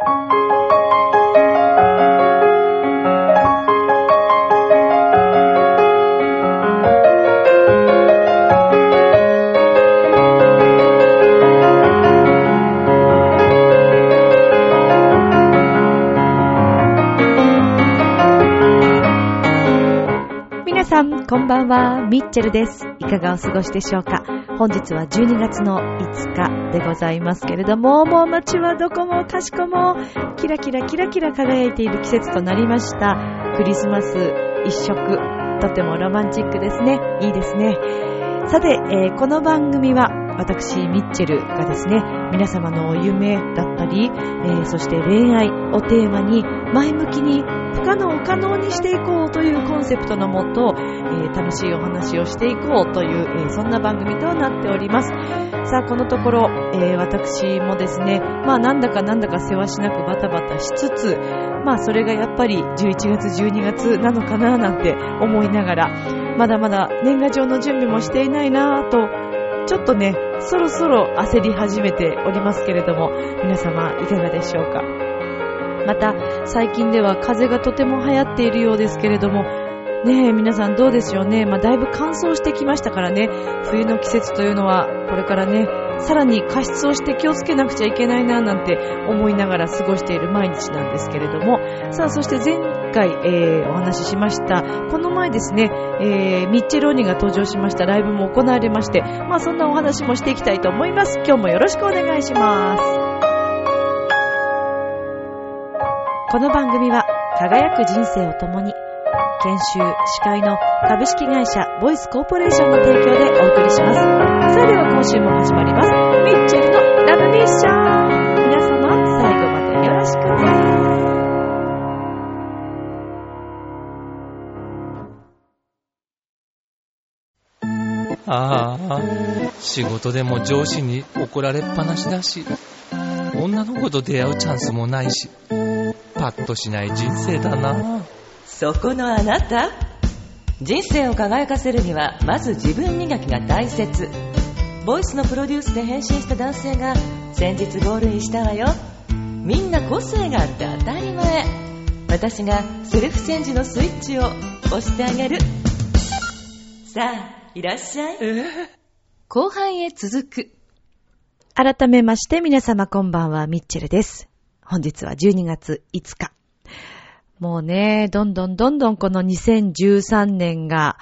皆さん、こんばんは。ミッチェルです。いかがお過ごしでしょうか？本日は12月の5日でございますけれども、もう街はどこもかしこも、キラキラキラキラ輝いている季節となりました。クリスマス一色、とてもロマンチックですね。いいですね。さて、えーこの番組は、私、ミッチェルがですね、皆様の夢だったり、えーそして恋愛をテーマに、前向きに不可能を可能にしていこうというコンセプトのもと、え楽しいお話をしていこうという、えそんな番組となっております。さあ、このところ、え私もですね、まあなんだかなんだか世話しなくバタバタしつつ、まあそれがやっぱり11月12月なのかななんて思いながら、まだまだ年賀状の準備もしていないなぁと、ちょっとね、そろそろ焦り始めておりますけれども、皆様いかがでしょうか。また、最近では風がとても流行っているようですけれども、ねえ、皆さんどうでしょうね。まあ、だいぶ乾燥してきましたからね、冬の季節というのは、これからね、さらに加湿をして気をつけなくちゃいけないな、なんて思いながら過ごしている毎日なんですけれども、さあ、そして前回、えーお話ししました、この前ですね、えーミッチェローニが登場しましたライブも行われまして、まあ、そんなお話もしていきたいと思います。今日もよろしくお願いします。この番組は輝く人生を共に研修、司会の株式会社ボイスコーポレーションの提供でお送りします。それでは今週も始まります。ミッチェルのラブミッション皆様最後までよろしくね。ああ、仕事でも上司に怒られっぱなしだし、女の子と出会うチャンスもないし、パッとしない人生だな。そこのあなた。人生を輝かせるにはまず自分磨きが大切。ボイスのプロデュースで変身した男性が先日ゴールインしたわよ。みんな個性があって当たり前。私がセルフチェンジのスイッチを押してあげる。さあいらっしゃい。後半へ続く。改めまして皆様こんばんは、ミッチェルです。本日は12月5日。もうね、どんどんどんどんこの2013年が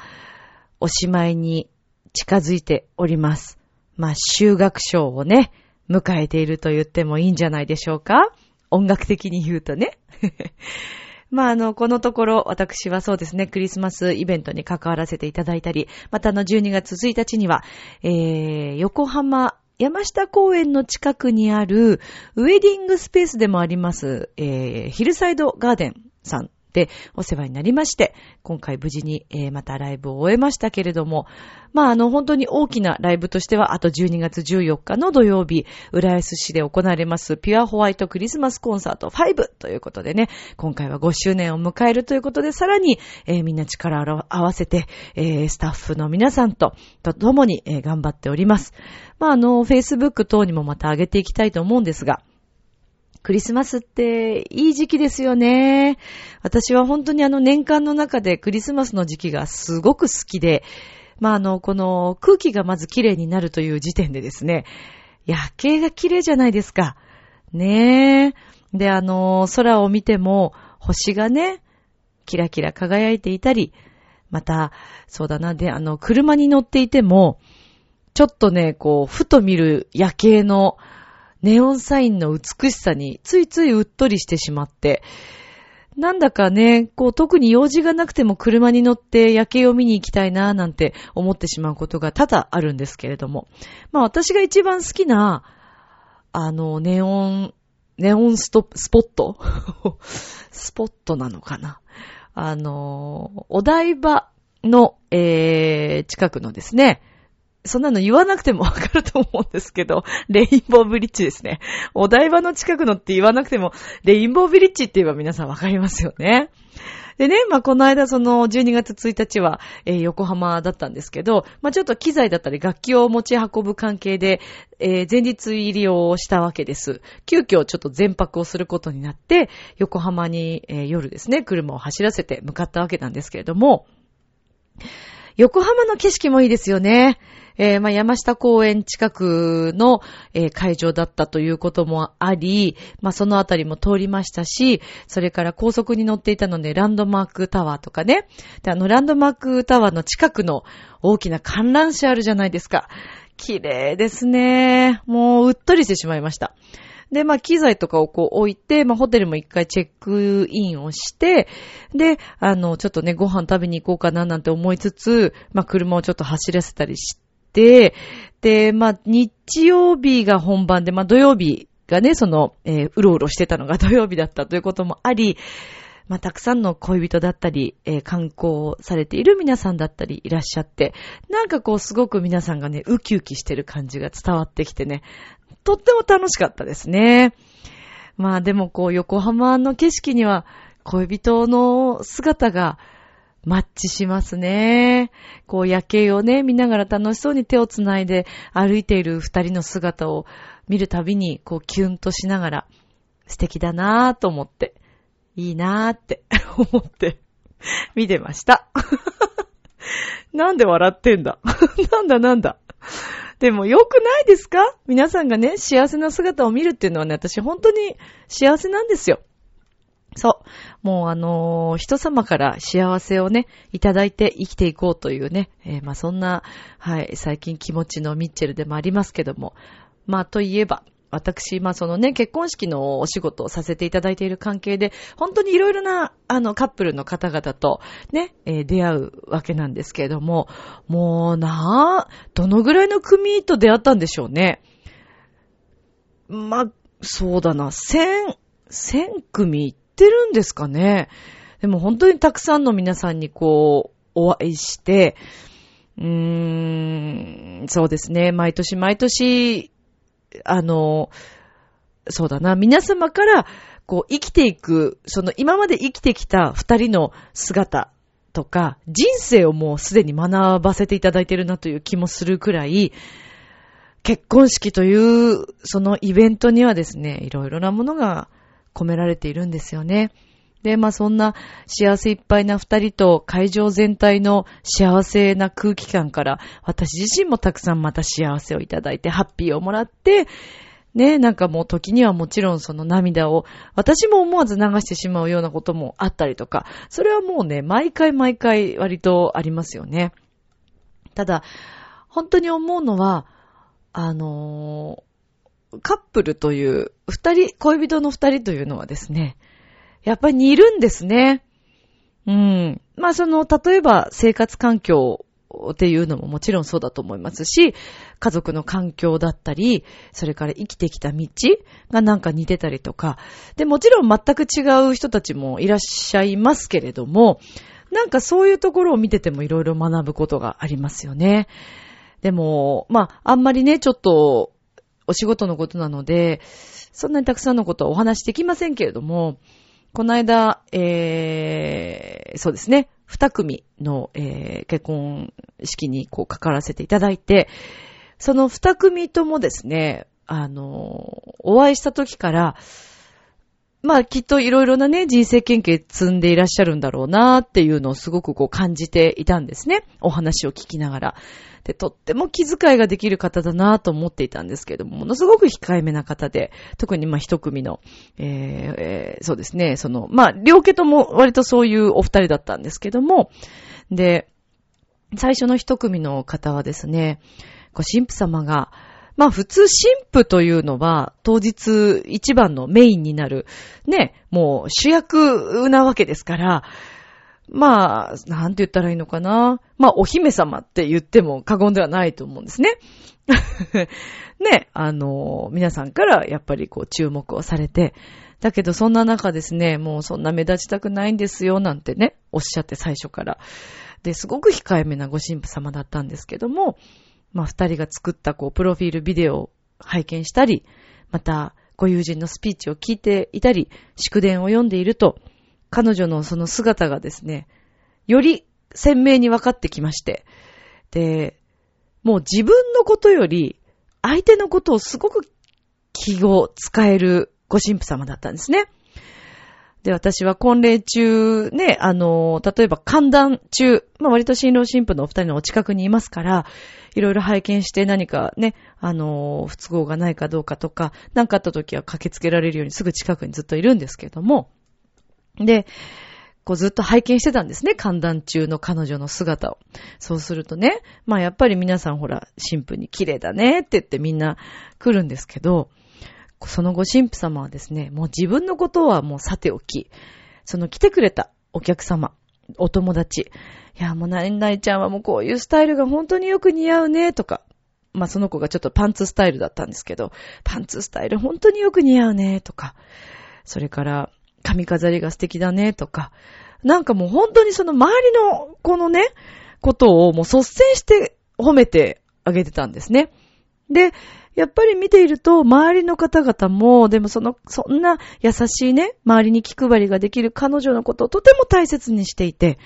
おしまいに近づいております。まあ、修学賞をね、迎えていると言ってもいいんじゃないでしょうか音楽的に言うとね。まあ、あの、このところ、私はそうですね、クリスマスイベントに関わらせていただいたり、またあの、12月1日には、えー、横浜、山下公園の近くにある、ウェディングスペースでもあります、えー、ヒルサイドガーデンさんでお世話になりまして、今回無事に、えーまたライブを終えましたけれども、まあ、あの、本当に大きなライブとしては、あと12月14日の土曜日、浦安市で行われます、ピュアホワイトクリスマスコンサート5ということでね、今回は5周年を迎えるということで、さらに、えーみんな力を合わせて、えースタッフの皆さんと、と共に、えー頑張っております。まあ、あの、Facebook 等にもまた上げていきたいと思うんですが、クリスマスっていい時期ですよね。私は本当にあの年間の中でクリスマスの時期がすごく好きで、まああの、この空気がまず綺麗になるという時点でですね、夜景が綺麗じゃないですか。ねえ。で、あの、空を見ても星がね、キラキラ輝いていたり、また、そうだな、で、あの、車に乗っていても、ちょっとね、こう、ふと見る夜景のネオンサインの美しさについついうっとりしてしまって、なんだかね、こう特に用事がなくても車に乗って夜景を見に行きたいなぁなんて思ってしまうことが多々あるんですけれども。まあ私が一番好きな、あの、ネオン、ネオンストスポット？スポットなのかな？あの、お台場の、えー、近くのですね、そんなの言わなくてもわかると思うんですけど、レインボーブリッジですね。お台場の近くのって言わなくても、レインボーブリッジって言えば皆さんわかりますよね。でね、まあ、この間その12月1日は、えー横浜だったんですけど、まあ、ちょっと機材だったり楽器を持ち運ぶ関係で、えー前日入りをしたわけです。急遽ちょっと全泊をすることになって、横浜に、えー夜ですね、車を走らせて向かったわけなんですけれども、横浜の景色もいいですよね。えーまあ、山下公園近くの、えー会場だったということもあり、まあ、そのあたりも通りましたし、それから高速に乗っていたので、ランドマークタワーとかね。で、あの、ランドマークタワーの近くの大きな観覧車あるじゃないですか。綺麗ですね。もう、うっとりしてしまいました。で、まあ、機材とかをこう置いて、まあ、ホテルも一回チェックインをして、で、あの、ちょっとね、ご飯食べに行こうかななんて思いつつ、まあ、車をちょっと走らせたりして、で、まあ、日曜日が本番で、まあ、土曜日がね、その、えーうろうろしてたのが 土曜日だったということもあり、まあ、たくさんの恋人だったり、えー観光されている皆さんだったりいらっしゃって、なんかこうすごく皆さんがね、ウキウキしてる感じが伝わってきてね、とっても楽しかったですね。まあでもこう横浜の景色には恋人の姿がマッチしますね。こう夜景をね、見ながら楽しそうに手をつないで歩いている二人の姿を見るたびにこうキュンとしながら素敵だなぁと思って、いいなぁって 思って見てました。なんで笑ってんだ？なんだなんだ？でも良くないですか？皆さんがね、幸せな姿を見るっていうのはね、私本当に幸せなんですよ。そう。もうあのー人様から幸せをね、いただいて生きていこうというね、えーまあそんな、はい、最近気持ちのミッチェルでもありますけども。まあといえば、私、まあそのね、結婚式のお仕事をさせていただいている関係で、本当にいろいろな、あの、カップルの方々とね、えー出会うわけなんですけれども、もうなあ、どのぐらいの組と出会ったんでしょうね。まあ、そうだな、千、千組いってるんですかね。でも本当にたくさんの皆さんにこう、お会いして、うーん、そうですね、毎年毎年、あの、そうだな、皆様から、こう、生きていく、その今まで生きてきた二人の姿とか、人生をもうすでに学ばせていただいてるなという気もするくらい、結婚式という、そのイベントにはですね、いろいろなものが込められているんですよね。で、まあそんな幸せいっぱいな二人と会場全体の幸せな空気感から私自身もたくさんまた幸せをいただいてハッピーをもらって、ね、なんかもう時にはもちろんその涙を私も思わず流してしまうようなこともあったりとか、それはもうね、毎回毎回割とありますよね。ただ、本当に思うのは、あのカップルという、二人、恋人の二人というのはですね、やっぱり似るんですね。うん。まあその、例えば生活環境っていうのももちろんそうだと思いますし、家族の環境だったり、それから生きてきた道がなんか似てたりとか、で、もちろん全く違う人たちもいらっしゃいますけれども、なんかそういうところを見ててもいろいろ学ぶことがありますよね。でも、まあ、あんまりね、ちょっと、お仕事のことなので、そんなにたくさんのことはお話しできませんけれども、この間、えー、そうですね、二組の、えー結婚式にこう関わらせていただいて、その二組ともですね、あの、お会いした時から、まあきっといろいろなね、人生経験積んでいらっしゃるんだろうなっていうのをすごくこう感じていたんですね。お話を聞きながら。で、とっても気遣いができる方だなと思っていたんですけれども、ものすごく控えめな方で、特にまあ一組の、えーえーそうですね、その、まあ両家とも割とそういうお二人だったんですけども、で、最初の一組の方はですね、こう神父様が、まあ普通神父というのは当日一番のメインになる、ね、もう主役なわけですから、まあ、なんて言ったらいいのかな。まあ、お姫様って言っても過言ではないと思うんですね。ね、あの、皆さんからやっぱりこう注目をされて、だけどそんな中ですね、もうそんな目立ちたくないんですよ、なんてね、おっしゃって最初から。で、すごく控えめなご神父様だったんですけども、まあ、二人が作ったこう、プロフィールビデオを拝見したり、また、ご友人のスピーチを聞いていたり、祝電を読んでいると、彼女のその姿がですね、より鮮明に分かってきまして、で、もう自分のことより、相手のことをすごく気を使えるご神父様だったんですね。で、私は婚礼中、ね、あの、例えば寒暖中、まあ割と新郎新婦のお二人のお近くにいますから、いろいろ拝見して何かね、あの、不都合がないかどうかとか、何かあった時は駆けつけられるようにすぐ近くにずっといるんですけども、で、こうずっと拝見してたんですね。寒暖中の彼女の姿を。そうするとね、まあやっぱり皆さんほら、神父に綺麗だねって言ってみんな来るんですけど、そのご神父様はですね、もう自分のことはもうさておき、その来てくれたお客様、お友達、いや、もう何々ちゃんはもうこういうスタイルが本当によく似合うね、とか、まあその子がちょっとパンツスタイルだったんですけど、パンツスタイル本当によく似合うね、とか、それから髪飾りが素敵だね、とか、なんかもう本当にその周りのこのね、ことをもう率先して褒めてあげてたんですね。で、やっぱり見ていると、周りの方々も、でもその、そんな優しいね、周りに気配りができる彼女のことをとても大切にしていて、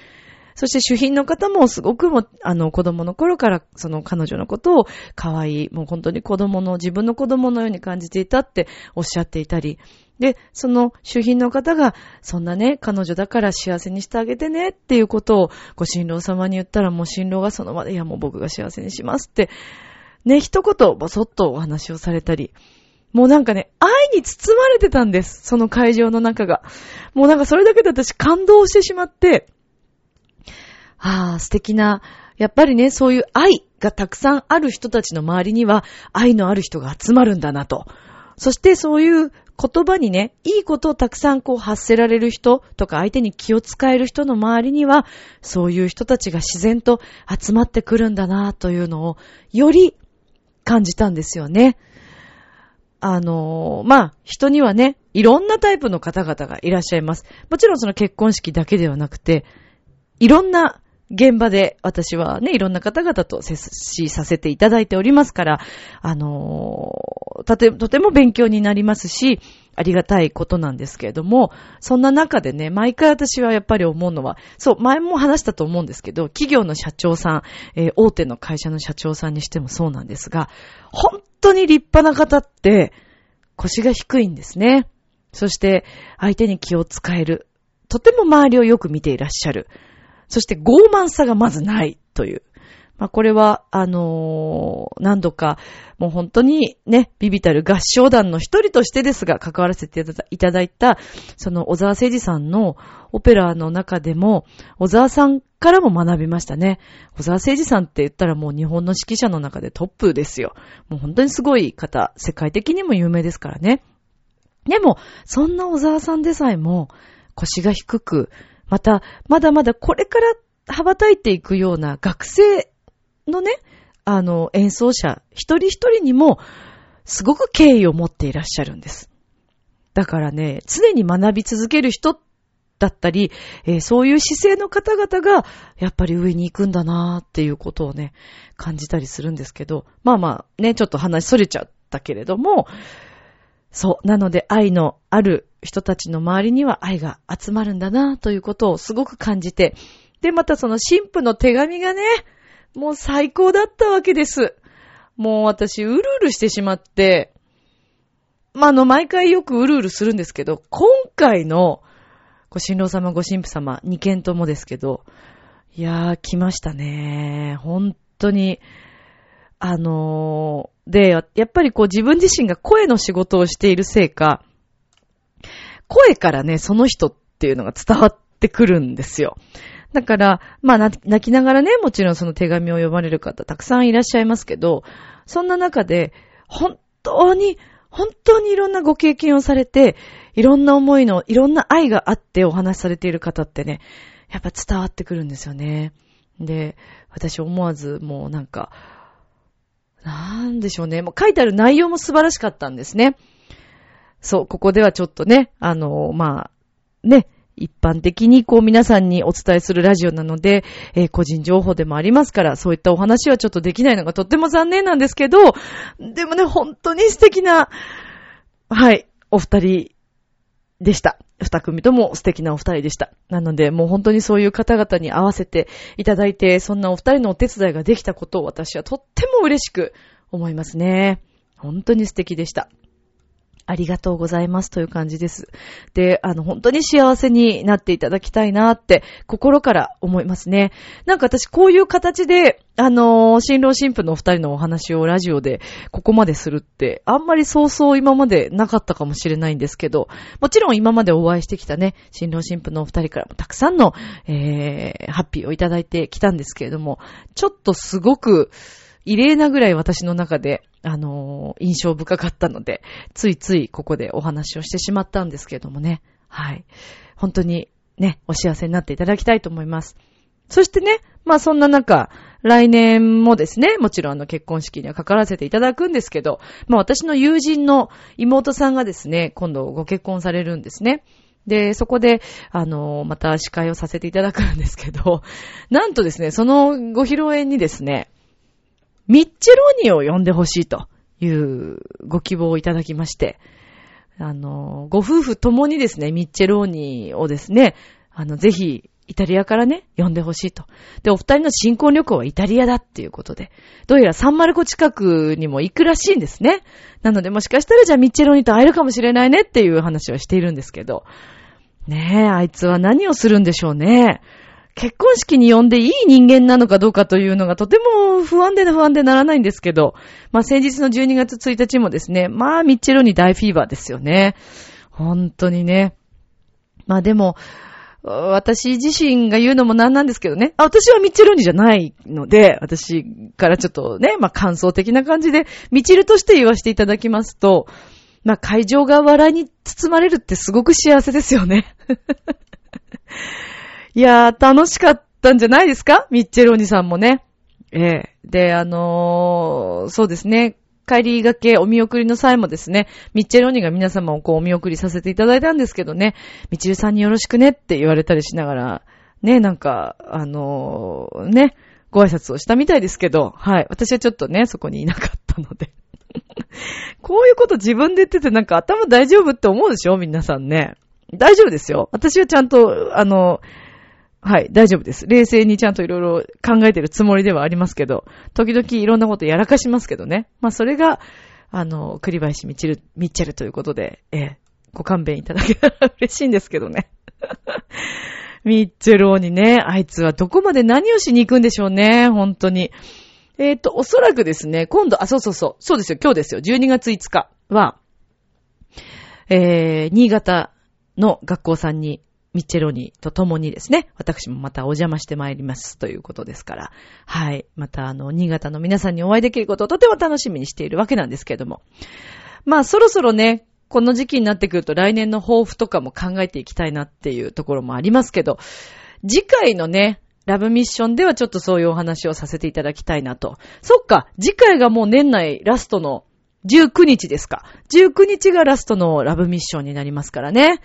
そして主賓の方もすごくも、あの、子供の頃からその彼女のことを可愛い、もう本当に子供の、自分の子供のように感じていたっておっしゃっていたり、で、その主賓の方が、そんなね、彼女だから幸せにしてあげてねっていうことを、ご新郎様に言ったら、もう新郎がその場で、いやもう僕が幸せにしますってね、一言ぼそっとお話をされたり、もうなんかね、愛に包まれてたんです。その会場の中が。もうなんかそれだけで私感動してしまって、ああ、素敵な、やっぱりね、そういう愛がたくさんある人たちの周りには愛のある人が集まるんだなと。そしてそういう言葉にね、いいことをたくさんこう発せられる人とか相手に気を使える人の周りには、そういう人たちが自然と集まってくるんだなというのを、より感じたんですよね。あのー、まあ、人にはね、いろんなタイプの方々がいらっしゃいます。もちろんその結婚式だけではなくて、いろんな現場で私はね、いろんな方々と接しさせていただいておりますから、あのー、とて、とても勉強になりますし、ありがたいことなんですけれども、そんな中でね、毎回私はやっぱり思うのは、そう、前も話したと思うんですけど、企業の社長さん、えー、大手の会社の社長さんにしてもそうなんですが、本当に立派な方って、腰が低いんですね。そして、相手に気を使える。とても周りをよく見ていらっしゃる。そして傲慢さがまずないという。まあ、これは、あのー、何度か、もう本当にね、ビビたる合唱団の一人としてですが、関わらせていただいた、その小沢誠二さんのオペラの中でも、小沢さんからも学びましたね。小沢誠二さんって言ったらもう日本の指揮者の中でトップですよ。もう本当にすごい方、世界的にも有名ですからね。でも、そんな小沢さんでさえも、腰が低く、また、まだまだこれから羽ばたいていくような学生のね、あの、演奏者、一人一人にも、すごく敬意を持っていらっしゃるんです。だからね、常に学び続ける人だったり、えー、そういう姿勢の方々が、やっぱり上に行くんだなーっていうことをね、感じたりするんですけど、まあまあ、ね、ちょっと話それちゃったけれども、そう。なので、愛のある人たちの周りには愛が集まるんだなということをすごく感じて、で、またその神父の手紙がね、もう最高だったわけです。もう私、うるうるしてしまって、まあ、あの、毎回よくうるうるするんですけど、今回の、ご新郎様、ご神父様、二件ともですけど、いやー、来ましたね。本当に、あのー、で、やっぱりこう自分自身が声の仕事をしているせいか、声からね、その人っていうのが伝わってくるんですよ。だから、まあ、泣きながらね、もちろんその手紙を読まれる方たくさんいらっしゃいますけど、そんな中で、本当に、本当にいろんなご経験をされて、いろんな思いの、いろんな愛があってお話しされている方ってね、やっぱ伝わってくるんですよね。で、私思わずもうなんか、なんでしょうね。もう書いてある内容も素晴らしかったんですね。そう、ここではちょっとね、あの、まあ、ね、一般的にこう皆さんにお伝えするラジオなので、えー、個人情報でもありますから、そういったお話はちょっとできないのがとっても残念なんですけど、でもね、本当に素敵な、はい、お二人でした。二組とも素敵なお二人でした。なので、もう本当にそういう方々に合わせていただいて、そんなお二人のお手伝いができたことを私はとっても嬉しく思いますね。本当に素敵でした。ありがとうございますという感じです。で、あの、本当に幸せになっていただきたいなって心から思いますね。なんか私こういう形で、あのー、新郎新婦のお二人のお話をラジオでここまでするって、あんまりそうそう今までなかったかもしれないんですけど、もちろん今までお会いしてきたね、新郎新婦のお二人からもたくさんの、えー、ハッピーをいただいてきたんですけれども、ちょっとすごく、異例なぐらい私の中で、あのー、印象深かったので、ついついここでお話をしてしまったんですけれどもね。はい。本当にね、お幸せになっていただきたいと思います。そしてね、まあそんな中、来年もですね、もちろんあの結婚式には関わらせていただくんですけど、まあ私の友人の妹さんがですね、今度ご結婚されるんですね。で、そこで、あの、また司会をさせていただくんですけど、なんとですね、そのご披露宴にですね、ミッチェローニを呼んでほしいというご希望をいただきまして、あの、ご夫婦ともにですね、ミッチェローニをですね、あの、ぜひ、イタリアからね、呼んでほしいと。で、お二人の新婚旅行はイタリアだっていうことで、どうやらサンマルコ近くにも行くらしいんですね。なので、もしかしたらじゃあミッチェローニと会えるかもしれないねっていう話をしているんですけど、ねえ、あいつは何をするんでしょうね。結婚式に呼んでいい人間なのかどうかというのがとても不安で不安でならないんですけど、まあ先日の12月1日もですね、まあミッチェロに大フィーバーですよね。本当にね。まあでも、私自身が言うのもなんなんですけどね。あ私はミッチェロニじゃないので、私からちょっとね、まあ感想的な感じで、ミチルとして言わせていただきますと、まあ会場が笑いに包まれるってすごく幸せですよね。いやー、楽しかったんじゃないですか？ミッチェルお兄さんもね。ええで、あのー、そうですね。帰りがけ、お見送りの際もですね、ミッチェルお兄が皆様をこうお見送りさせていただいたんですけどね、ミッチェルさんによろしくねって言われたりしながら、ね、なんか、あのー、ね、ご挨拶をしたみたいですけど、はい。私はちょっとね、そこにいなかったので。こういうこと自分で言っててなんか頭大丈夫って思うでしょ？皆さんね。大丈夫ですよ。私はちゃんと、あの、はい、大丈夫です。冷静にちゃんといろいろ考えてるつもりではありますけど、時々いろんなことやらかしますけどね。まあ、それが、あの、栗林みちる、みっちゃるということで、ええ、ご勘弁いただけたら嬉しいんですけどね。ミッチェローにね、あいつはどこまで何をしに行くんでしょうね、本当に。えっ、ー、と、おそらくですね、今度、あ、そうそうそう、そうですよ、今日ですよ、12月5日は、えー、新潟の学校さんにミッチェロニーと共にですね、私もまたお邪魔してまいりますということですから、はい。またあの、新潟の皆さんにお会いできることをとても楽しみにしているわけなんですけれども。まあ、そろそろね、この時期になってくると来年の抱負とかも考えていきたいなっていうところもありますけど、次回のね、ラブミッションではちょっとそういうお話をさせていただきたいなと。そっか、次回がもう年内ラストの19日ですか。19日がラストのラブミッションになりますからね。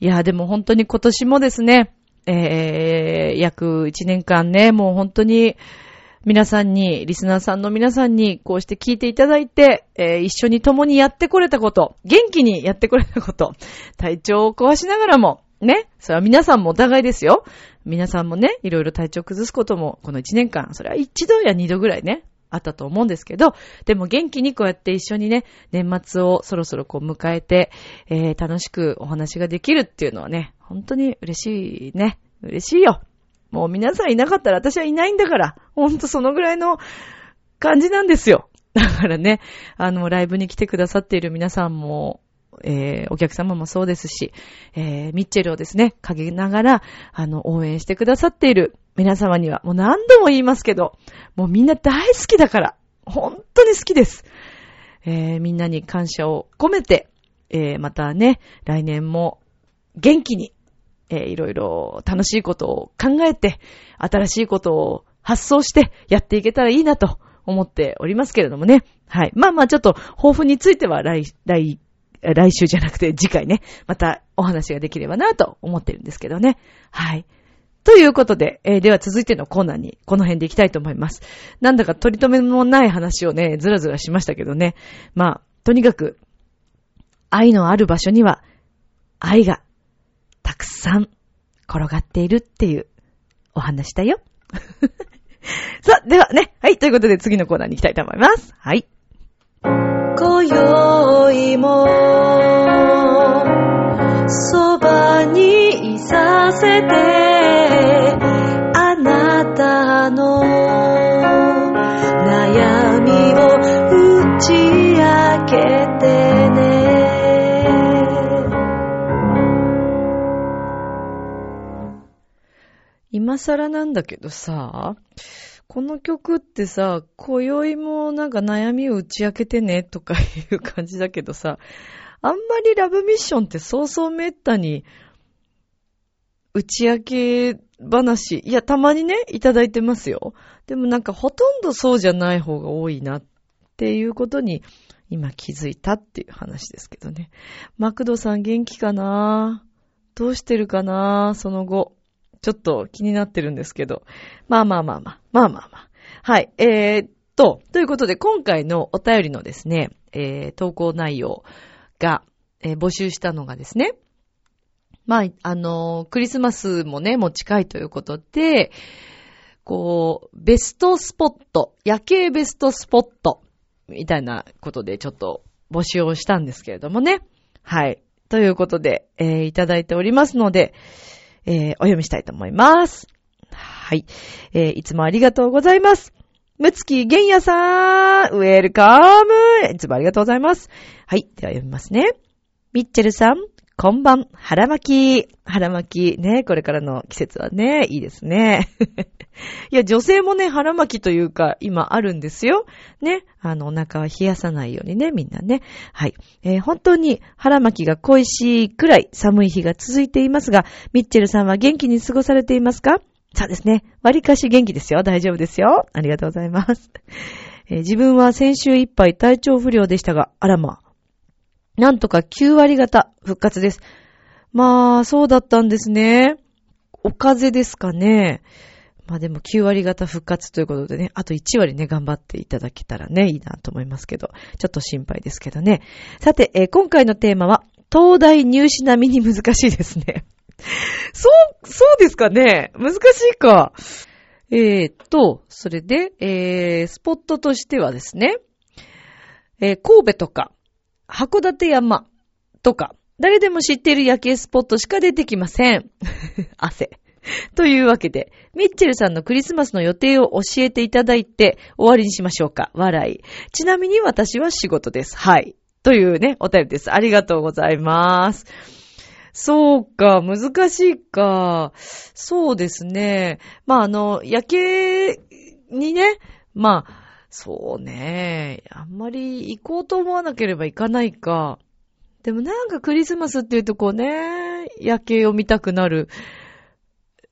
いや、でも本当に今年もですね、えー、約1年間ね、もう本当に皆さんに、リスナーさんの皆さんにこうして聞いていただいて、えー、一緒に共にやってこれたこと、元気にやってこれたこと、体調を壊しながらも、ね、それは皆さんもお互いですよ。皆さんもね、いろいろ体調崩すことも、この1年間、それは一度や二度ぐらいね、あったと思うんですけど、でも元気にこうやって一緒にね、年末をそろそろこう迎えて、えー、楽しくお話ができるっていうのはね、本当に嬉しいね。嬉しいよ。もう皆さんいなかったら私はいないんだから、ほんとそのぐらいの感じなんですよ。だからね、あの、ライブに来てくださっている皆さんも、えー、お客様もそうですし、えー、ミッチェルをですね、かけながら、あの、応援してくださっている皆様には、もう何度も言いますけど、もうみんな大好きだから、本当に好きです。えー、みんなに感謝を込めて、えー、またね、来年も元気に、えー、いろいろ楽しいことを考えて、新しいことを発想してやっていけたらいいなと思っておりますけれどもね。はい。まあまあちょっと、抱負については来、来、来週じゃなくて次回ね、またお話ができればなと思ってるんですけどね。はい。ということで、えー、では続いてのコーナーにこの辺で行きたいと思います。なんだか取り留めもない話をね、ずらずらしましたけどね。まあ、とにかく、愛のある場所には愛がたくさん転がっているっていうお話だよ。さあ、ではね。はい。ということで次のコーナーに行きたいと思います。はい。今宵も、そばにいさせて、あなたの悩みを打ち明けてね。今更なんだけどさ、この曲ってさ、今宵もなんか悩みを打ち明けてねとかいう感じだけどさ、あんまりラブミッションってそうそうめったに打ち明け話、いや、たまにね、いただいてますよ。でもなんかほとんどそうじゃない方が多いなっていうことに今気づいたっていう話ですけどね。マクドさん元気かな？どうしてるかな？その後。ちょっと気になってるんですけど。まあまあまあまあ。まあまあまあ。はい。えー、っと、ということで今回のお便りのですね、えー、投稿内容が、えー、募集したのがですね、まあ、あのー、クリスマスもね、もう近いということで、こう、ベストスポット、夜景ベストスポット、みたいなことでちょっと募集をしたんですけれどもね。はい。ということで、えー、いただいておりますので、えー、お読みしたいと思います。はい。えー、いつもありがとうございます。むつきげんやさん、ウェルカムいつもありがとうございます。はい。では読みますね。ミッチェルさん、こんばん、腹巻き。腹巻き。ね、これからの季節はね、いいですね。いや、女性もね、腹巻きというか、今あるんですよ。ね。あの、お腹は冷やさないようにね、みんなね。はい。えー、本当に腹巻きが恋しいくらい寒い日が続いていますが、ミッチェルさんは元気に過ごされていますか？そうですね。割かし元気ですよ。大丈夫ですよ。ありがとうございます。えー、自分は先週いっぱい体調不良でしたが、あらま。なんとか9割方復活です。まあ、そうだったんですね。お風邪ですかね。まあでも9割方復活ということでね、あと1割ね、頑張っていただけたらね、いいなと思いますけど、ちょっと心配ですけどね。さて、えー、今回のテーマは、東大入試並みに難しいですね。そう、そうですかね難しいか。えー、っと、それで、えー、スポットとしてはですね、えー、神戸とか、函館山とか、誰でも知っている夜景スポットしか出てきません。汗。というわけで、ミッチェルさんのクリスマスの予定を教えていただいて終わりにしましょうか。笑い。ちなみに私は仕事です。はい。というね、お便りです。ありがとうございます。そうか、難しいか。そうですね。まあ、あの、夜景にね、まあ、そうね。あんまり行こうと思わなければ行かないか。でもなんかクリスマスっていうとこうね、夜景を見たくなる、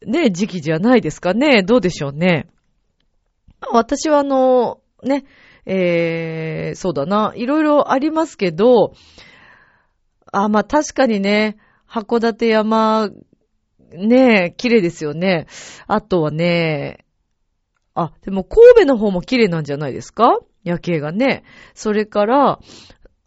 ね、時期じゃないですかね。どうでしょうね。私はあの、ね、えー、そうだな。いろいろありますけど、あ、まあ確かにね、函館山、ね、綺麗ですよね。あとはね、あ、でも神戸の方も綺麗なんじゃないですか？夜景がね。それから、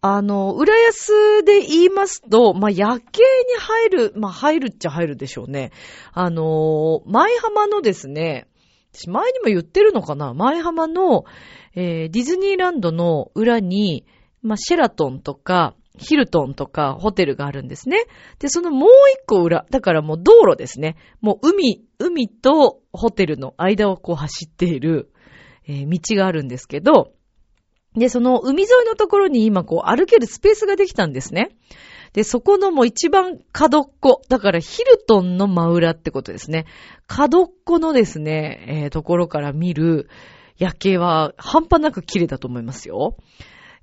あの、浦安で言いますと、まあ、夜景に入る、まあ、入るっちゃ入るでしょうね。あの、舞浜のですね、私前にも言ってるのかな？舞浜の、えー、ディズニーランドの裏に、まあ、シェラトンとか、ヒルトンとかホテルがあるんですね。で、そのもう一個裏、だからもう道路ですね。もう海、海とホテルの間をこう走っている、えー、道があるんですけど、で、その海沿いのところに今こう歩けるスペースができたんですね。で、そこのもう一番角っこ、だからヒルトンの真裏ってことですね。角っこのですね、えー、ところから見る夜景は半端なく綺麗だと思いますよ。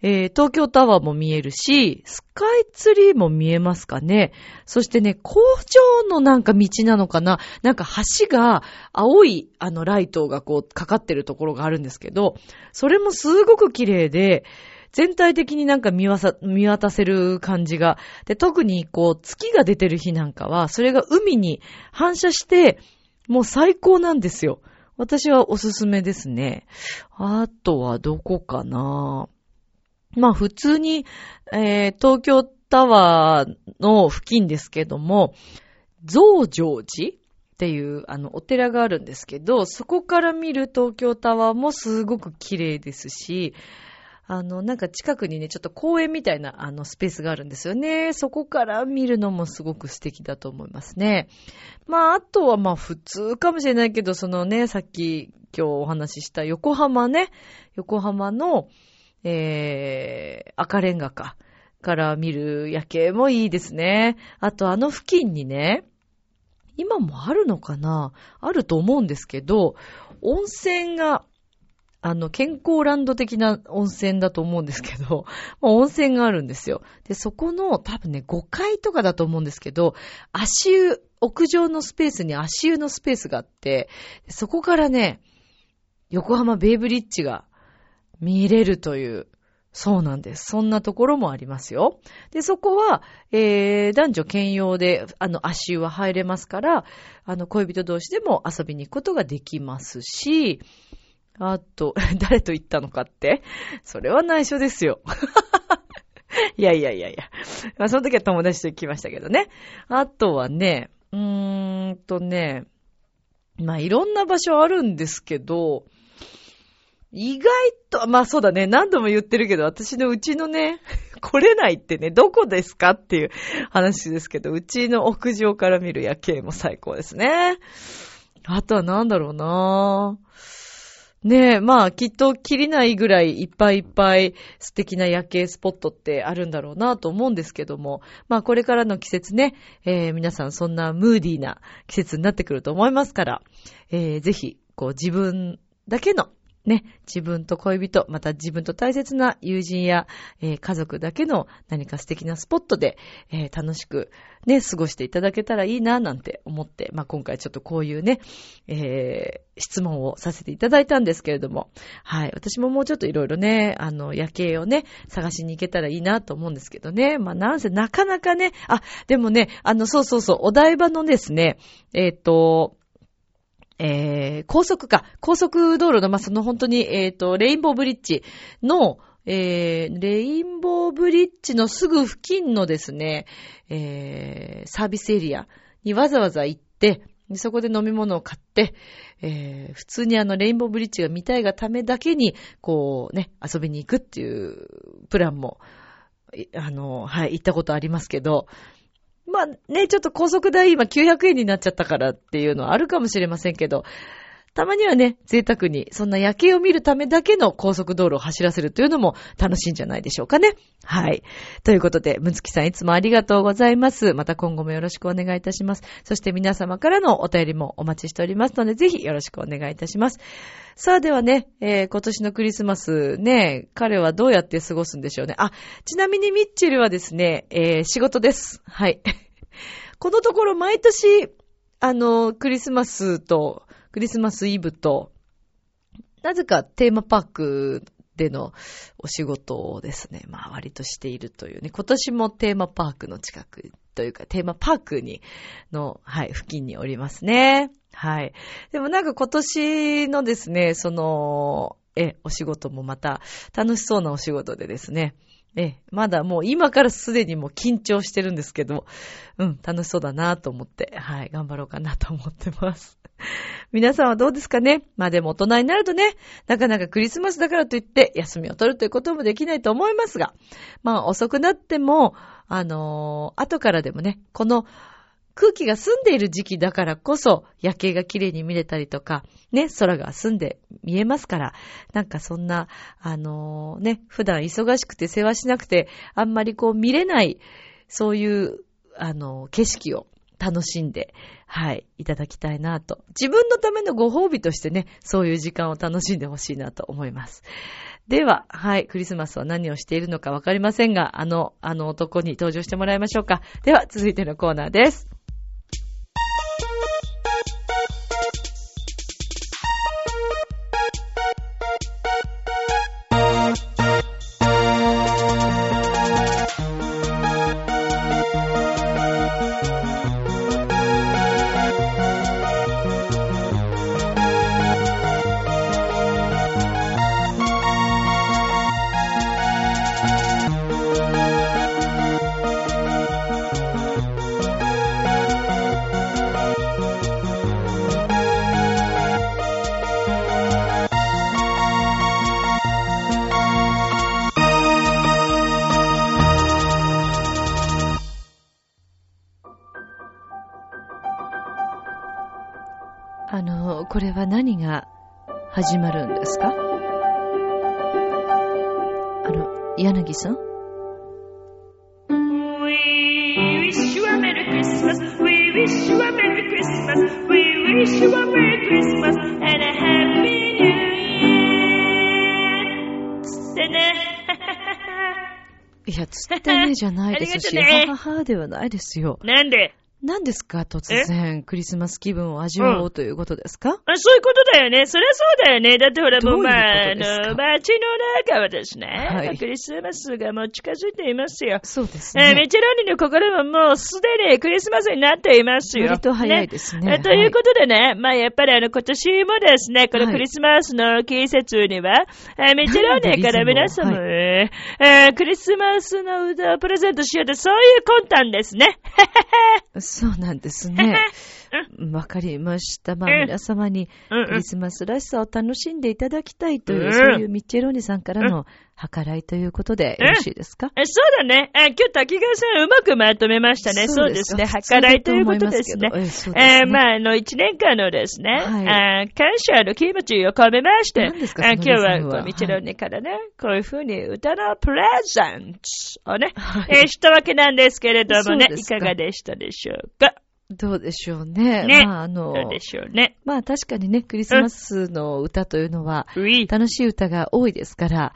えー、東京タワーも見えるし、スカイツリーも見えますかね。そしてね、工場のなんか道なのかななんか橋が青いあのライトがこうかかってるところがあるんですけど、それもすごく綺麗で、全体的になんか見見渡せる感じが。で、特にこう月が出てる日なんかは、それが海に反射して、もう最高なんですよ。私はおすすめですね。あとはどこかなまあ普通に、えー、東京タワーの付近ですけども、増上寺っていうあのお寺があるんですけど、そこから見る東京タワーもすごく綺麗ですし、あの、なんか近くにね、ちょっと公園みたいなあのスペースがあるんですよね。そこから見るのもすごく素敵だと思いますね。まあ、あとはまあ普通かもしれないけど、そのね、さっき今日お話しした横浜ね、横浜の、えー、赤レンガか、から見る夜景もいいですね。あとあの付近にね、今もあるのかな？あると思うんですけど、温泉があの、健康ランド的な温泉だと思うんですけど、まあ、温泉があるんですよ。で、そこの多分ね、5階とかだと思うんですけど、足湯、屋上のスペースに足湯のスペースがあって、そこからね、横浜ベイブリッジが見れるという、そうなんです。そんなところもありますよ。で、そこは、えー、男女兼用で、あの、足湯は入れますから、あの、恋人同士でも遊びに行くことができますし、あと、誰と行ったのかってそれは内緒ですよ。いやいやいやいや。まあ、その時は友達と行きましたけどね。あとはね、うーんとね、まあ、いろんな場所あるんですけど、意外と、まあそうだね、何度も言ってるけど、私のうちのね、来れないってね、どこですかっていう話ですけど、うちの屋上から見る夜景も最高ですね。あとは何だろうなぁ。ねえ、まあ、きっと切りないぐらいいっぱいいっぱい素敵な夜景スポットってあるんだろうなぁと思うんですけども、まあ、これからの季節ね、えー、皆さんそんなムーディーな季節になってくると思いますから、えー、ぜひ、こう自分だけのね、自分と恋人、また自分と大切な友人や、えー、家族だけの何か素敵なスポットで、えー、楽しくね、過ごしていただけたらいいな、なんて思って、まあ、今回ちょっとこういうね、えー、質問をさせていただいたんですけれども、はい、私ももうちょっといろいろね、あの、夜景をね、探しに行けたらいいなと思うんですけどね、まあ、なんせなかなかね、あ、でもね、あの、そうそうそう、お台場のですね、えっ、と、えー、高速か、高速道路の、まあ、その本当に、えっ、ー、と、レインボーブリッジの、えー、レインボーブリッジのすぐ付近のですね、えー、サービスエリアにわざわざ行って、そこで飲み物を買って、えー、普通にあの、レインボーブリッジが見たいがためだけに、こうね、遊びに行くっていうプランも、あの、はい、行ったことありますけど、まあね、ちょっと高速代今900円になっちゃったからっていうのはあるかもしれませんけど、たまにはね、贅沢に、そんな夜景を見るためだけの高速道路を走らせるというのも楽しいんじゃないでしょうかね。はい。ということで、むつきさんいつもありがとうございます。また今後もよろしくお願いいたします。そして皆様からのお便りもお待ちしておりますので、ぜひよろしくお願いいたします。さあではね、えー、今年のクリスマスね、彼はどうやって過ごすんでしょうね。あ、ちなみにミッチェルはですね、えー、仕事です。はい。このところ毎年、あの、クリスマスと、クリスマスイブと、なぜかテーマパークでのお仕事をですね、まあ割としているというね、今年もテーマパークの近くというかテーマパークに、の、はい、付近におりますね。はい。でもなんか今年のですね、その、え、お仕事もまた楽しそうなお仕事でですね、え、まだもう今からすでにもう緊張してるんですけど、うん、楽しそうだなと思って、はい、頑張ろうかなと思ってます。皆さんはどうですかね？まあでも大人になるとね、なかなかクリスマスだからといって休みを取るということもできないと思いますが、まあ遅くなっても、あのー、後からでもね、この空気が澄んでいる時期だからこそ夜景が綺麗に見れたりとか、ね、空が澄んで見えますから、なんかそんな、あのー、ね、普段忙しくて世話しなくて、あんまりこう見れない、そういう、あのー、景色を楽しんで、はい、いただきたいなと。自分のためのご褒美としてね、そういう時間を楽しんでほしいなと思います。では、はい、クリスマスは何をしているのかわかりませんが、あの、あの男に登場してもらいましょうか。では、続いてのコーナーです。これは何が始まるんですかあの、柳さん We wish you a Merry Christmas. We wish you a Merry Christmas. We wish you a Merry Christmas and a Happy New Year. つってね。いや、つってねじゃないですし、はははではないですよ。なんで何ですか突然、クリスマス気分を味わおうということですか、あそういうことだよね。そりゃそうだよね。だってほらもう、まあ、あの、街の中はですね、はいクリスマスがもう近づいていますよ。そうですね。えーメチェローニの心ももうすでにクリスマスになっていますよ。割と早いですねえーということでね、まあやっぱりあの今年もですね、このはいクリスマスの季節には、えーメチェローニから皆様、なんえークリスマスの歌をプレゼントしようと、そういう魂胆ですね。そうなんですね。わかりました。まあ、うん。皆様にクリスマスらしさを楽しんでいただきたいという、うん。そういうミッチェローニさんからの計らいということでよろしいですか、えそうだね。え今日滝川さんうまくまとめましたね。そうですね。計らいということですね。えすね。えーまあ、あの、一年間のですね、はい。感謝の気持ちを込めまして、今日は、こう、ミチェロニからね、こういうふうに歌のプレゼントをね、はい。えーしたわけなんですけれどもねいかがでしたでしょうか？どうでしょうね。ねまあ、あのどう、でしょうね。まあ確かにね、クリスマスの歌というのは、楽しい歌が多いですから、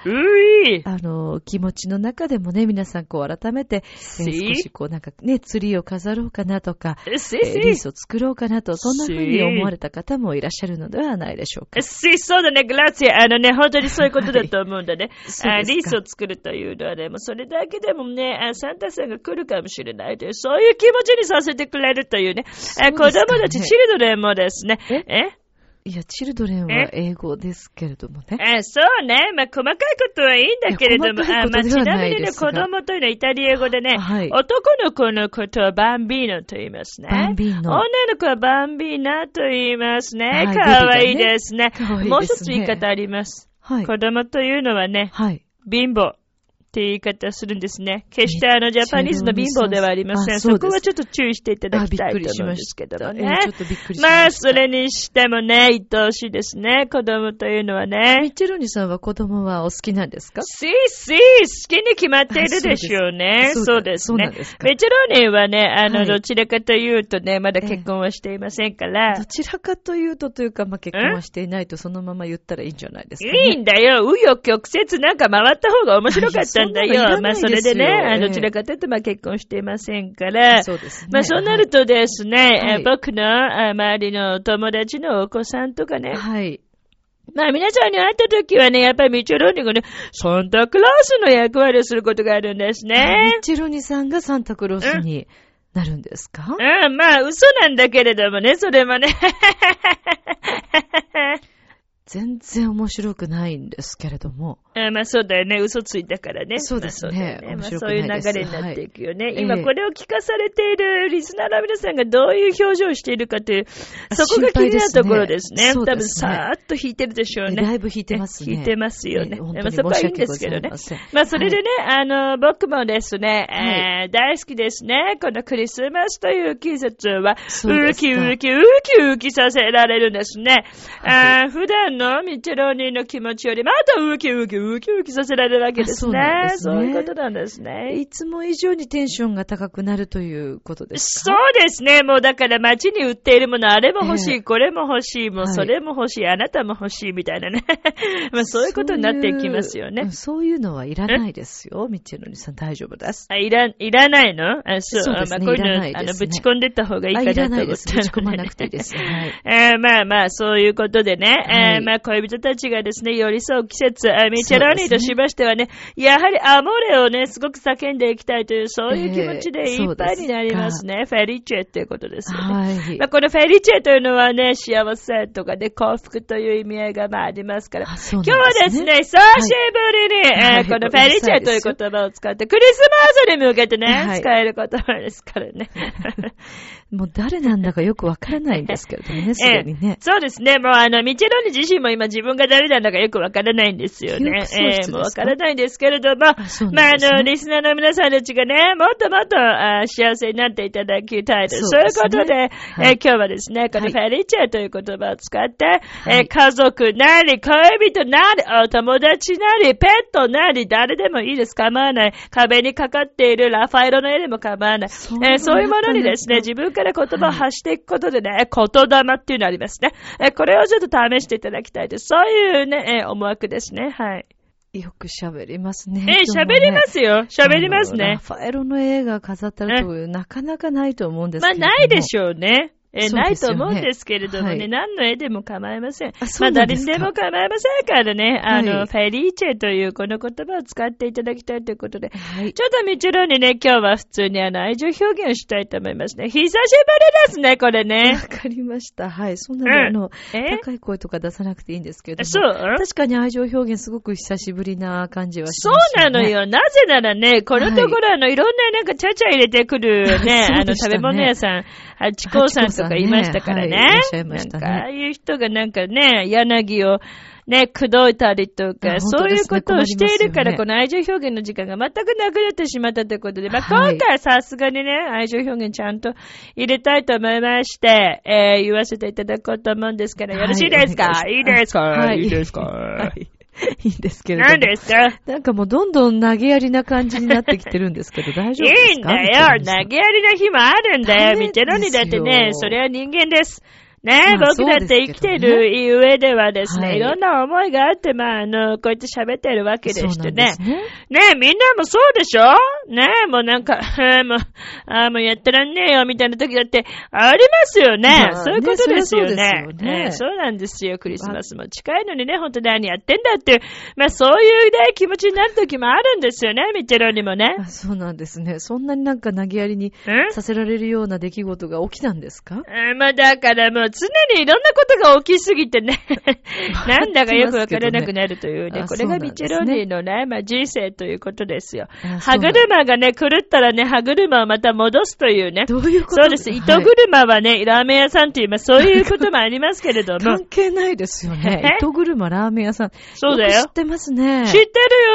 あの、気持ちの中でもね、皆さんこう改めて、えーし少しこうなんかね、ツリーを飾ろうかなとか、せえーリーせスを作ろうかなと、そんな風に思われた方もいらっしゃるのではないでしょうか。し、そうだね、グラッツィア。あのね、本当にそういうことだと思うんだね。そうですかあリースを作るというのはね、もうそれだけでもね、あサンタさんが来るかもしれないという、そういう気持ちにさせてくれるというね。うですかね供たち、チルドレンもですね。え？え？いや、チルドレンは英語ですけれどもね。あそうね。まあ、細かいことはいいんだけれども、あまあ、ちなみにね、子供というのはイタリア語でね、はい男の子のことはバンビーノと言いますね。バンビーノ女の子はバンビーナと言いますね。はいかわいいですね。いですねもう一つ言い方あります。はい。子供というのはね、はい。貧乏って言い方をするんですね。決してあのジャパニーズの貧乏ではありません。そこはちょっと注意していただあ、きたいびっくりと思うんです。けどもね。ま。まあ、それにしてもね、愛おしいですね。子供というのはミねッ。チェロニさんは子供はお好きなんですか？しし、好きに決まっているでしょうね。あそうですねメチェローネはね、あの、はいどちらかというとね、まだ結婚はしていませんから。どちらかというとというか、まあ、結婚はしていないとそのまま言ったらいいんじゃないですか、ね。いいんだよ。紆余曲折なんか回った方が面白かったんだいやそんなのいらよ。まあ、それでね、あええのどちらかというと、まあ、結婚していませんから。そうですね。まあ、そうなるとですね、はいえ僕のあ周りの友達のお子さんとかね、はい。まあ皆さんに会った時はね、やっぱりミチョローニがね、サンタクロースの役割をすることがあるんですミねッ。チェロニさんがサンタクロースになるんですか？うん、まあ嘘なんだけれどもね、それもね。全然面白くないんですけれども。あまあそうだよね。嘘ついたからね。そうですねまあそうねまあそういう流れになっていくよね。はいええ今これを聞かされているリスナーの皆さんがどういう表情をしているかという、そこが気になるところですね。すねさーっと弾いてるでしょうね。だいぶ弾いてますね。弾いてますよね。ええ本当にまあそこはいいんですけどねまあそれでね、あの、僕もですね、はえー大好きですね。このクリスマスという季節は、ウキウキウキウキさせられるんですね。はいあー普段のミッチェローニの気持ちよりまたウキウキウキウキさせられるわけですね。あそうねいうことなんですね。いつも以上にテンションが高くなるということですそかうですね。もうだから街に売っているもの、あれも欲しい、ええこれも欲しい、もうはいそれも欲しい、あなたも欲しいみたいなね。まあそういうことになっていきますよね。そういうのはいらないですよ。ミッチェロニさん大丈夫です。あ、いら、いらないの？あ、そう。そうですねあまあ、こういうの、ねあの、ぶち込んでった方がいいかあ、ないと思ったらないです。ぶち込まなくていいです。はい。えーまあまあ、そういうことでね、はいえーまあ、恋人たちがですね、寄り添う季節、あミチェロニーとしましてはね、やはりアモーレをね、すごく叫んでいきたいという、そういう気持ちでい。っぱいになりますね。フェリチェっていうことです。よね。はい。まあ、このフェリチェというのはね、幸せとかで幸福という意味合いがまあありますから。あそう今なんですね。日はですね、久しぶりに、はい。えーこのフェリチェという言葉を使って、クリスマスに向けてね、はい。使える言葉ですからね。もう誰なんだかよくわからないんですけれどもね、すでにね。そうですね。もうあの、ミチェローニ自身も今自分が誰なんだかよくわからないんですよね。えー、もうわからないんですけれども、あね、まああの、リスナーの皆さんたちがね、もっともっとあ幸せになっていただきたいです。そう、ね,、いうことで、はい、えー、今日はですね、このフェリチェという言葉を使って、はい、えー、家族なり、恋人なり、お友達なり、ペットなり、誰でもいいです。構わない。壁にかかっているラファエロの絵でも構わない。そうえー、そういうものにですね、自分から言葉を発していくことでね、はい、言霊っていうのありますね。えー、これをちょっと試していただきたいです。そういうね、えー、思惑ですね。はい。よく喋りますね。えー、喋りますよ。喋りますね。ラファエロの絵が飾ったらと、なかなかないと思うんですけどまあ、ないでしょうね。え、ないと思うんですけれどもね、はい、何の絵でも構いません。まあ、誰にでも構いませんからね、あの、はい、フェリーチェというこの言葉を使っていただきたいということで、はい、ちょっとみちろにね、今日は普通にあの、愛情表現をしたいと思いますね。久しぶりですね、これね。わかりました。はい。そんなに、うん、あの、高い声とか出さなくていいんですけどそう。確かに愛情表現すごく久しぶりな感じはします、ね、そうなのよ。なぜならね、このところあの、いろんななんかちゃちゃ入れてくるね、あの、食べ物屋さん、ハチ公さんとかいましたからね。いらっしゃいましたね。ああいう人がなんかね、柳をね、口説いたりとか、そういうことをしているから、この愛情表現の時間が全くなくなってしまったということで、まあ、今回はさすがにね、愛情表現ちゃんと入れたいと思いまして、えー、言わせていただこうと思うんですから、よろしいですか、い、いですか、い、いですか、はい いいんですけれども。何ですか？なんかもうどんどん投げやりな感じになってきてるんですけど、大丈夫ですか？いいんだよ。投げやりな日もあるんだよ。見てろにだってね、それは人間です。ね、まあ、僕だって生きてる上ではですね、はい、いろんな思いがあって、まあ、あの、こうやって喋ってるわけでしてね。ねねみんなもそうでしょ？ねもうなんか、もう、あもうやってらんねえよ、みたいな時だってありますよね。まあ、そういうことですよね。そうね、ね、そうなんですよ、クリスマスも近いのにね、本当何やってんだっていう、まあそういうね、気持ちになる時もあるんですよね、ミッチェロにもね。そうなんですね。そんなになんか投げやりにさせられるような出来事が起きたんですか？まあだからもう常にいろんなことが起きすぎてね なんだかよくわからなくなるというね、これがビチェロニーのね、まあ人生ということですよ。歯車がね、狂ったらね、歯車をまた戻すというね。どういうこと？そうです。糸車はね、ラーメン屋さんという、まあそういうこともありますけれども。関係ないですよね。糸車ラーメン屋さん。そうだよ。知ってますね。知ってる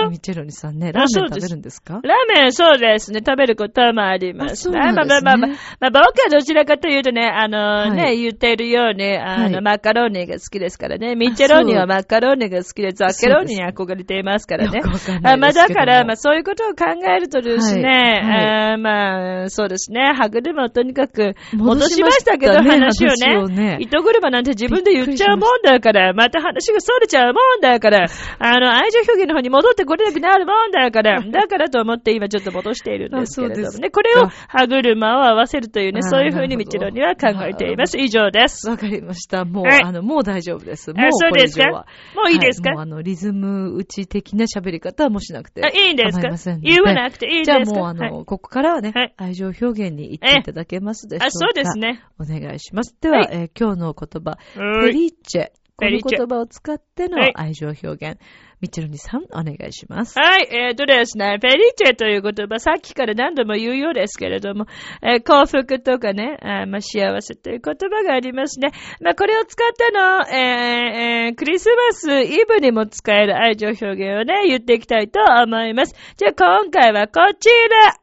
よ。ミチェロニさんね、ラーメン食べるんですか？ラーメン、そうですね。食べることもあります。まあまあまあまあ、まあ、僕はどちらかというとね、あのね、言っているように、あの、マカロニが好きですからね。ミッチェローニはマカロニが好きで、ザッケローニに憧れていますからね。あまあだから、まあそういうことを考えるとですね、はい。あまあそうですね、歯車をとにかく戻しましたけど、ね、話をね、ね。糸車なんて自分で言っちゃうもんだから、また。話が逸れちゃうもんだから、あの、愛情表現の方に戻ってこれなくなるもんだから、だからと思って今ちょっと戻しているんですけれどもね、これを歯車を合わせるというね、そういうふうにミッチェローニは考えています。以上です。わかりました。もう、はい、あの、もう大丈夫です。もうそうですか？もういいですか、はい、もうあの、リズム打ち的な喋り方はもうしなくて。いいんですか？言わなくていいんですか？じゃあもうあの、はい、ここからはね、はい、愛情表現に行っていただけますでしょうか。あ、そうですね。お願いします。では、はい、えー、今日の言葉、フェリーチェ。この言葉を使っての愛情表現。ミッチェルニさん、お願いします。はい、えーとですね、フェリーチェという言葉、さっきから何度も言うようですけれども、えー、幸福とかね、あまあ、幸せという言葉がありますね。まあ、これを使っての、えーえー、クリスマスイブにも使える愛情表現をね、言っていきたいと思います。じゃあ今回はこちら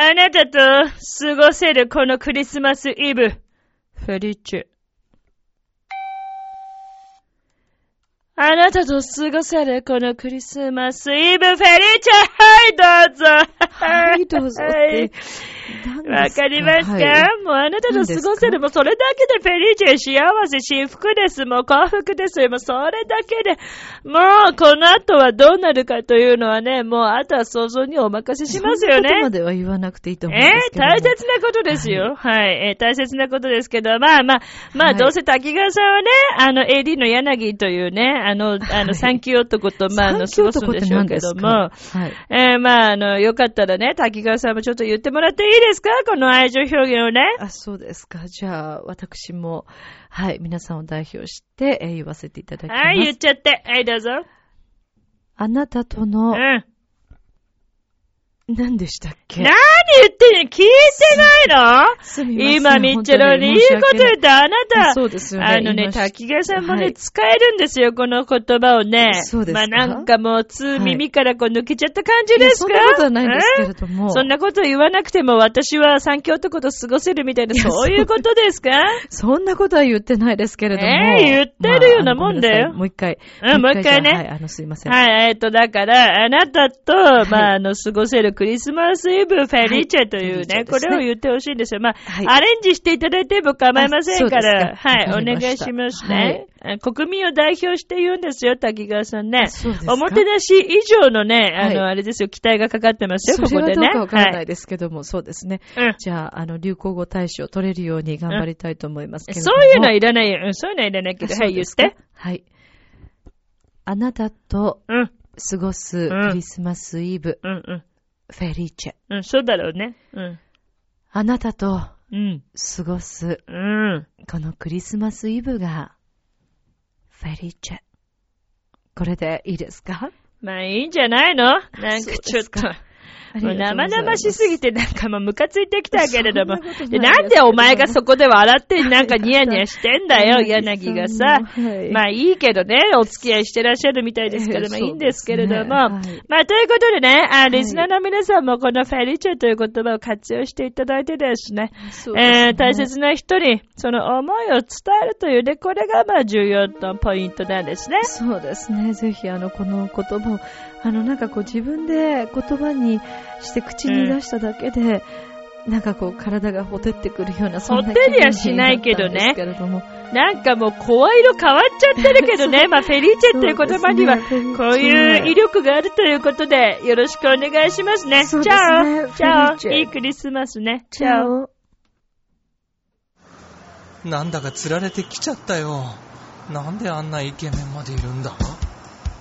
あなたと過ごせるこのクリスマスイブ、フェリーチェ。あなたと過ごせるこのクリスマスイブフェリーチェはいどうぞ。はいどうぞ。ってわかりますか、はい、もうあなたと過ごせる、もうそれだけでフェリーチェ幸せ、幸福です。もう幸福ですよ。もうそれだけで、もうこの後はどうなるかというのはね、もうあとは想像にお任せしますよね。そまでは言わなくていいと思うんです。えー、大切なことですよ。はい、はい、えー、大切なことですけど、まあまあ、まあ、はい、どうせ滝川さんはね、あの AD の柳というね、あの、あの、サンキュー男と、まあ、あの、過ごすんでしょうけども、はい。えー、まあ、あの、よかったらね、滝川さんもちょっと言ってもらっていいですか？この愛情表現をね。あ、そうですか。じゃあ、私も、はい、皆さんを代表して、えー、言わせていただきます。はい、言っちゃって。はい、どうぞ。あなたとの、うん。何でしたっけ？何言ってんの？聞いてないの？すみません今、ミッチェロにいいこと言って、あなた、そうですよね。あのね、今滝川さんもね、はい使えるんですよ、この言葉をね。そうですか？まあなんかもう、つ、はい耳からこう抜けちゃった感じですか？い。やそんなことはないんですけれども。えそんなこと言わなくても、私は三京男と過ごせるみたいな、そう。いうことですか？そんなことは言ってないですけれども。えー言ってるようなもんだよ。もう一回。うんもう一回ねはい、あの、すいません。はい、えっと、だから、あなたと、まあ、あの、過ごせるクリスマスイブフェリーチェというね、ェですねこれを言ってほしいんですよ。まあ、はいアレンジしていただいても構いませんから、かはい、お願いしますね。あ国民を代表して言うんですよ、滝川さんね。おもてなし以上のね、あの、はいあれですよ、期待がかかってますよ、それはここでね。どうかわからなはいですけども、そうですね。うんじゃあ、あの、流行語大賞取れるように頑張りたいと思いますけれどそも。ういうのはいらないよ。うんそういうのはいらないけど、はい、言って。はい。あなたとうん、過ごすクリスマスイブ、うん、うん。フェリーチェ。うん、そうだろうね。うん。あなたとうん。過ごすうん。このクリスマスイブが、フェリーチェ。これでいいですか？まあいいんじゃないの？なんかちょっと。生々しすぎてなんかもうムカついてきたけれどもなない。で、なんでお前がそこで笑ってなんかニヤニヤしてんだよ、は い柳がさ。はいまあいいけどね、お付き合いしてらっしゃるみたいですから、ええまあいいんですけれども。まあということでね、あいリスナーの皆さんもこのフェリチェという言葉を活用していただいてですね、えー大切な人にその思いを伝えるというね、これがまあ重要なポイントなんですね。そうですね。ぜひ、あの、この言葉を、あの、なんかこう自分で言葉にして口に出しただけで、なんかこう体がほてってくるような、そんなほてりはしないけどね気分になったんですけれどもなんかもう声色変わっちゃってるけどね。まあフェリーチェっていう言葉にはこういう威力があるということでよろしくお願いしますね。すねャオチャフェリーチェオいいクリスマスね。チャオ。なんだか釣られてきちゃったよ。なんであんなイケメンまでいるんだ？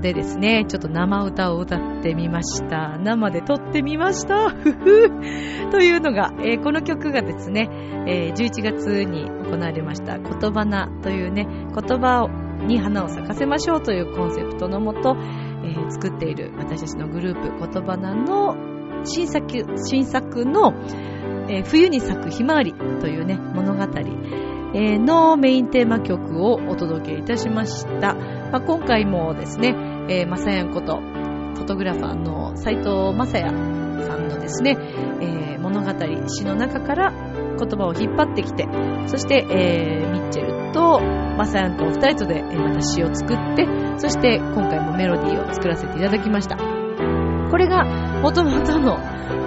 でですね、ちょっと生歌を歌ってみました。生で撮ってみました。ふふ。というのが、えーこの曲がですね、えー11月に行われました、言葉なというね、言葉をに花を咲かせましょうというコンセプトのもと、えー作っている私たちのグループ、言葉なの新作、新作の、え冬に咲くひまわりというね、物語、のメインテーマ曲をお届けいたしました。まあ、今回もですね、えー、まさやんこと、フォトグラファーの斉藤まさやさんのですね、えー物語、詩の中から言葉を引っ張ってきて、そして、えーミッチェルとマサヤンとお二人とで、えまた詩を作って、そして今回もメロディーを作らせていただきました。これが元々の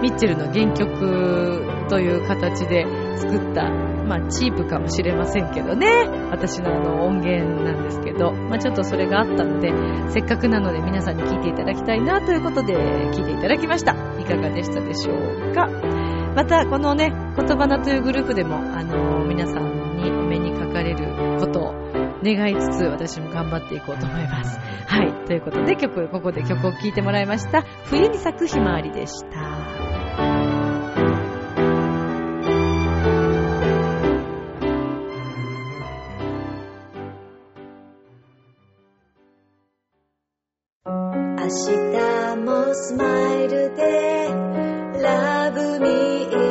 ミッチェルの原曲という形で作った、まあチープかもしれませんけどね、私のあの音源なんですけど、まあちょっとそれがあったので、せっかくなので皆さんに聴いていただきたいなということで聴いていただきました。いかがでしたでしょうかまたこのね、言葉なというグループでも、あの皆さんにお目にかかれることを願いつつ私も頑張っていこうと思います。はい。ということで曲、ここで曲を聴いてもらいました。冬に咲くひまわりでした。日もスマイルでラブミ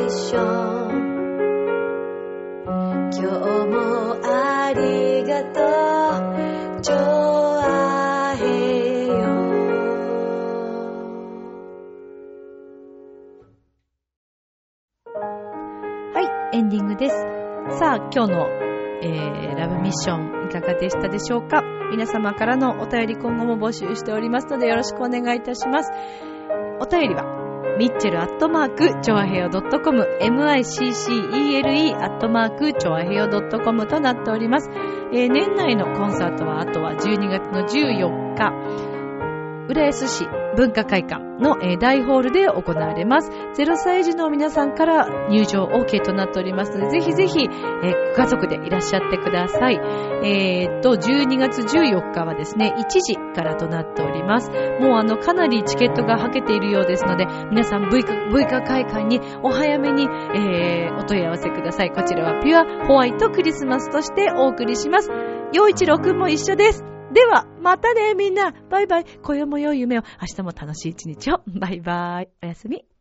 ーション今日もありがとう。ジョアヘヨはい、エンディングです。さあ、今日の、えー、ラブミッションいかがでしたでしょうか？皆様からのお便り今後も募集しておりますのでよろしくお願いいたします。お便りは、ミッチェルアットマーク、チョアヘヨ .com、miccele アットマーク、チョアヘヨ .com となっております。えー年内のコンサートは、あとは12月の14日、浦安市文化会館の、大ホールで行われます。0歳児の皆さんから入場 OK となっておりますので、ぜひぜひ、えーご家族でいらっしゃってください。えーっと、12月14日はですね、1時からとなっております。もうあの、かなりチケットがはけているようですので、皆さん、文化会館にお早めに、えーお問い合わせください。こちらはピュアホワイトクリスマスとしてお送りします。陽一郎くんも一緒です。では、またね、みんな。バイバイ。今夜も良い夢を。明日も楽しい一日を。バイバイ。おやすみ。